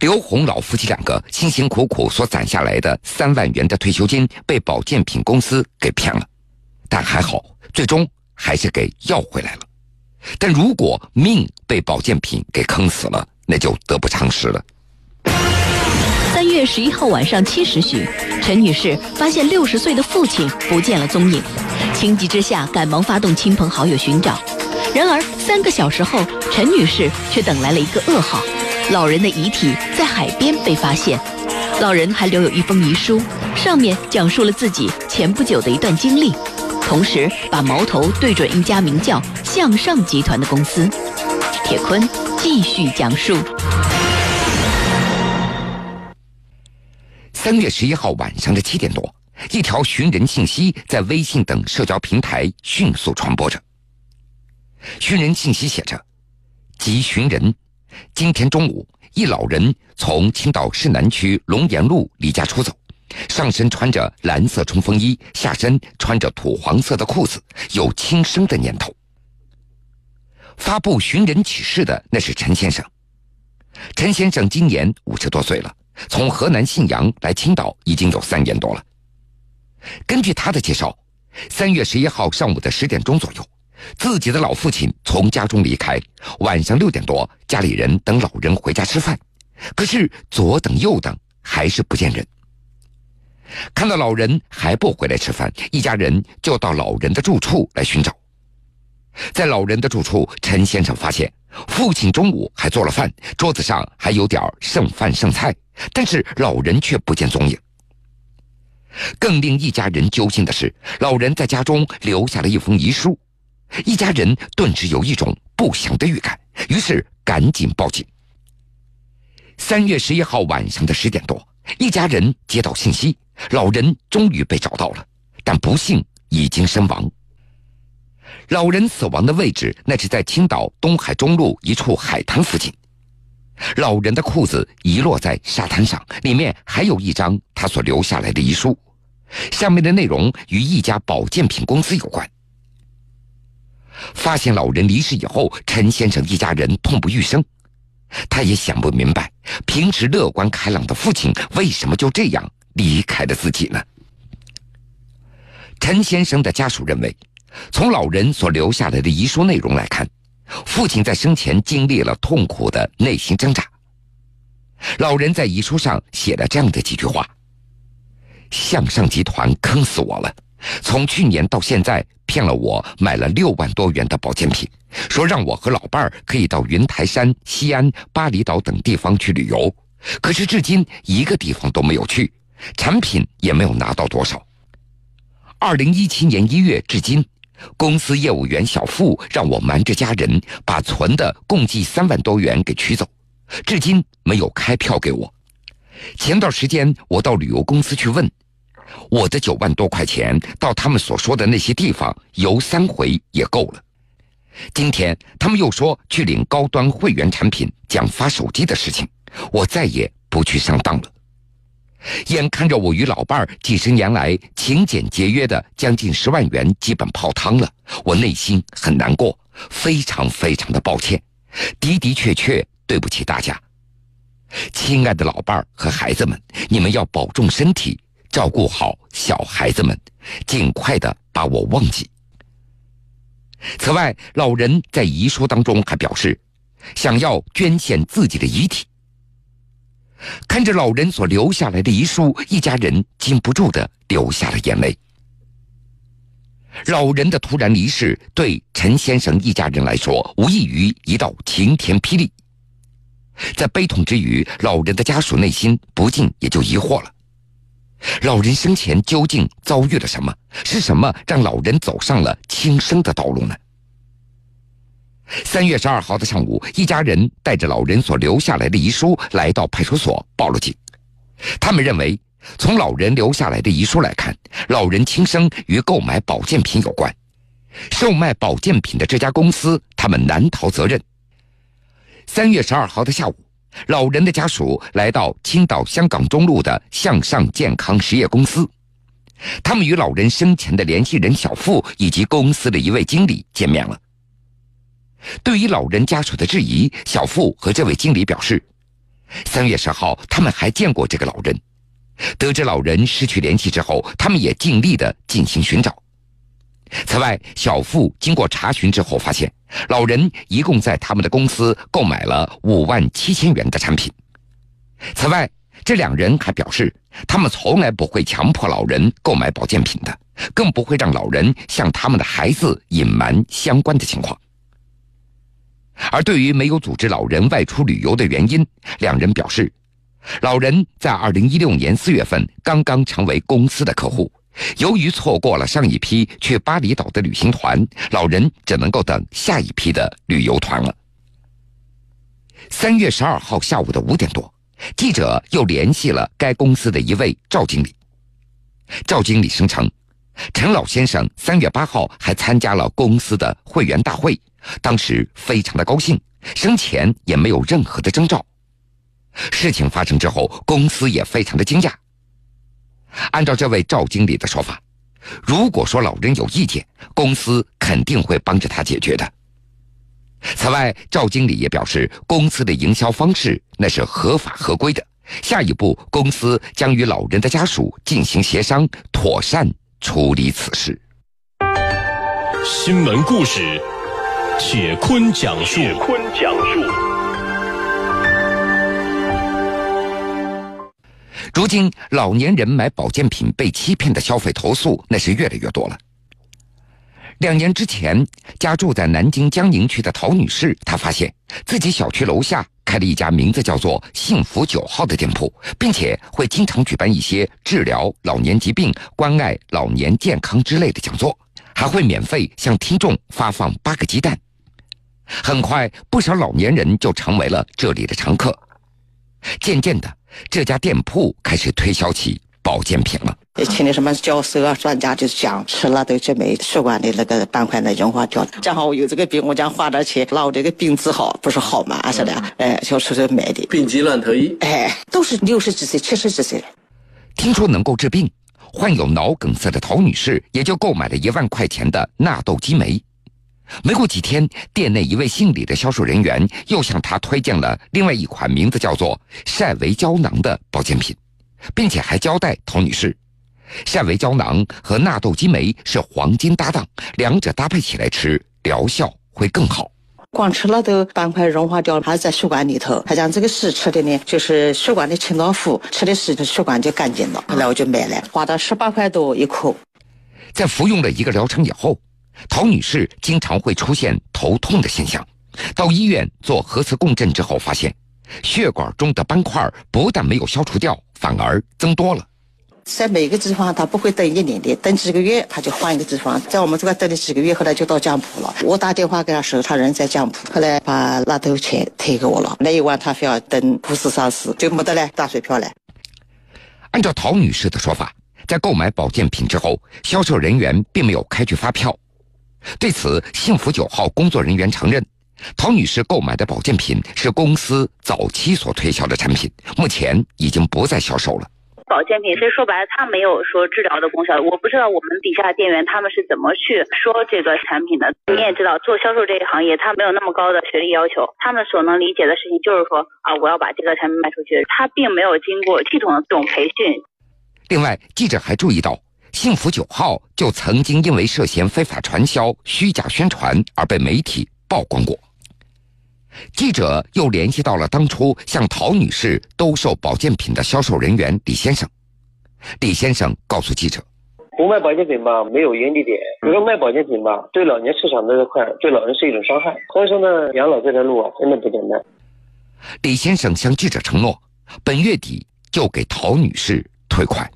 刘红老夫妻两个辛辛苦苦所攒下来的三万元的退休金被保健品公司给骗了，但还好，最终还是给要回来了。但如果命被保健品给坑死了，那就得不偿失了。三月十一号晚上七时许，陈女士发现六十岁的父亲不见了踪影，情急之下赶忙发动亲朋好友寻找。然而三个小时后，陈女士却等来了一个噩耗：老人的遗体在海边被发现，老人还留有一封遗书，上面讲述了自己前不久的一段经历。同时，把矛头对准一家名叫“向上集团”的公司。铁坤继续讲述：三月十一号晚上的七点多，一条寻人信息在微信等社交平台迅速传播着。寻人信息写着：“急寻人，今天中午，一老人从青岛市南区龙岩路离家出走。”上身穿着蓝色冲锋衣，下身穿着土黄色的裤子，有轻生的念头。发布寻人启事的那是陈先生。陈先生今年五十多岁了，从河南信阳来青岛已经有三年多了。根据他的介绍，三月十一号上午的十点钟左右，自己的老父亲从家中离开，晚上六点多，家里人等老人回家吃饭，可是左等右等，还是不见人。看到老人还不回来吃饭，一家人就到老人的住处来寻找。在老人的住处，陈先生发现父亲中午还做了饭，桌子上还有点剩饭剩菜，但是老人却不见踪影。更令一家人揪心的是，老人在家中留下了一封遗书，一家人顿时有一种不祥的预感，于是赶紧报警。三月十一号晚上的十点多，一家人接到信息。老人终于被找到了，但不幸已经身亡。老人死亡的位置，那是在青岛东海中路一处海滩附近。老人的裤子遗落在沙滩上，里面还有一张他所留下来的遗书，下面的内容与一家保健品公司有关。发现老人离世以后，陈先生一家人痛不欲生，他也想不明白，平时乐观开朗的父亲为什么就这样。离开了自己呢？陈先生的家属认为，从老人所留下来的遗书内容来看，父亲在生前经历了痛苦的内心挣扎。老人在遗书上写了这样的几句话：“向上集团坑死我了，从去年到现在骗了我买了六万多元的保健品，说让我和老伴儿可以到云台山、西安、巴厘岛等地方去旅游，可是至今一个地方都没有去。”产品也没有拿到多少。二零一七年一月至今，公司业务员小付让我瞒着家人把存的共计三万多元给取走，至今没有开票给我。前段时间我到旅游公司去问，我的九万多块钱到他们所说的那些地方游三回也够了。今天他们又说去领高端会员产品奖发手机的事情，我再也不去上当了。眼看着我与老伴儿几十年来勤俭节约的将近十万元基本泡汤了，我内心很难过，非常非常的抱歉，的的确确对不起大家。亲爱的老伴儿和孩子们，你们要保重身体，照顾好小孩子们，尽快的把我忘记。此外，老人在遗书当中还表示，想要捐献自己的遗体。看着老人所留下来的遗书，一家人禁不住的流下了眼泪。老人的突然离世，对陈先生一家人来说，无异于一道晴天霹雳。在悲痛之余，老人的家属内心不禁也就疑惑了：老人生前究竟遭遇了什么？是什么让老人走上了轻生的道路呢？三月十二号的上午，一家人带着老人所留下来的遗书来到派出所报了警。他们认为，从老人留下来的遗书来看，老人轻生与购买保健品有关。售卖保健品的这家公司，他们难逃责任。三月十二号的下午，老人的家属来到青岛香港中路的向上健康实业公司，他们与老人生前的联系人小付以及公司的一位经理见面了。对于老人家属的质疑，小付和这位经理表示，三月十号，他们还见过这个老人。得知老人失去联系之后，他们也尽力的进行寻找。此外，小付经过查询之后发现，老人一共在他们的公司购买了五万七千元的产品。此外，这两人还表示，他们从来不会强迫老人购买保健品的，更不会让老人向他们的孩子隐瞒相关的情况。而对于没有组织老人外出旅游的原因，两人表示，老人在二零一六年四月份刚刚成为公司的客户。由于错过了上一批去巴厘岛的旅行团，老人只能够等下一批的旅游团了。三月十二号下午的五点多，记者又联系了该公司的一位赵经理。赵经理声称，陈老先生三月八号还参加了公司的会员大会，当时非常的高兴，生前也没有任何的征兆。事情发生之后，公司也非常的惊讶。按照这位赵经理的说法，如果说老人有意见，公司肯定会帮着他解决的。此外，赵经理也表示，公司的营销方式那是合法合规的。下一步，公司将与老人的家属进行协商，妥善处理此事。新闻故事，铁坤讲述。铁坤讲述。如今，老年人买保健品被欺骗的消费投诉那是越来越多了。两年之前，家住在南京江宁区的陶女士，她发现自己小区楼下开了一家名字叫做“幸福九号”的店铺，并且会经常举办一些治疗老年疾病、关爱老年健康之类的讲座，还会免费向听众发放八个鸡蛋。很快，不少老年人就成为了这里的常客。渐渐的。这家店铺开始推销起保健品了。请的什么教授啊、专家，就是讲吃了都就没血管的那个板块的融化掉。正好我有这个病，我讲花点钱把我这个病治好，不是好吗？是的，哎，就出去买的。病急乱投医，哎，都是六十几岁、七十几岁了。听说能够治病，患有脑梗塞的陶女士也就购买了一万块钱的纳豆激酶。没过几天，店内一位姓李的销售人员又向他推荐了另外一款名字叫做晒维胶囊的保健品，并且还交代陶女士，晒维胶囊和纳豆激酶是黄金搭档，两者搭配起来吃，疗效会更好。光吃了都斑块融化掉了，还在血管里头。他讲这个是吃的呢，就是血管的清道夫，吃的是血管就干净了。后来我就买了，花了十八块多一颗。在服用了一个疗程以后。陶女士经常会出现头痛的现象，到医院做核磁共振之后，发现血管中的斑块不但没有消除掉，反而增多了。在每个地方，他不会等一年的，等几个月他就换一个地方。在我们这个等了几个月，后来就到江浦了。我打电话给他说，他人在江浦，后来把那头钱退给我了。那一晚他非要等护士上市，就没得了打水漂了。按照陶女士的说法，在购买保健品之后，销售人员并没有开具发票。对此，幸福九号工作人员承认，陶女士购买的保健品是公司早期所推销的产品，目前已经不再销售了。保健品，其实说白了，它没有说治疗的功效。我不知道我们底下店员他们是怎么去说这个产品的。你也知道，做销售这一行业，他没有那么高的学历要求，他们所能理解的事情就是说啊，我要把这个产品卖出去。他并没有经过系统的这种培训。另外，记者还注意到。幸福九号就曾经因为涉嫌非法传销、虚假宣传而被媒体曝光过。记者又联系到了当初向陶女士兜售保健品的销售人员李先生。李先生告诉记者：“不卖保健品吧，没有盈利点；如果卖保健品吧，对老年市场这块，对老人是一种伤害。所以说呢，养老这条路啊，真的不简单。”李先生向记者承诺，本月底就给陶女士退款。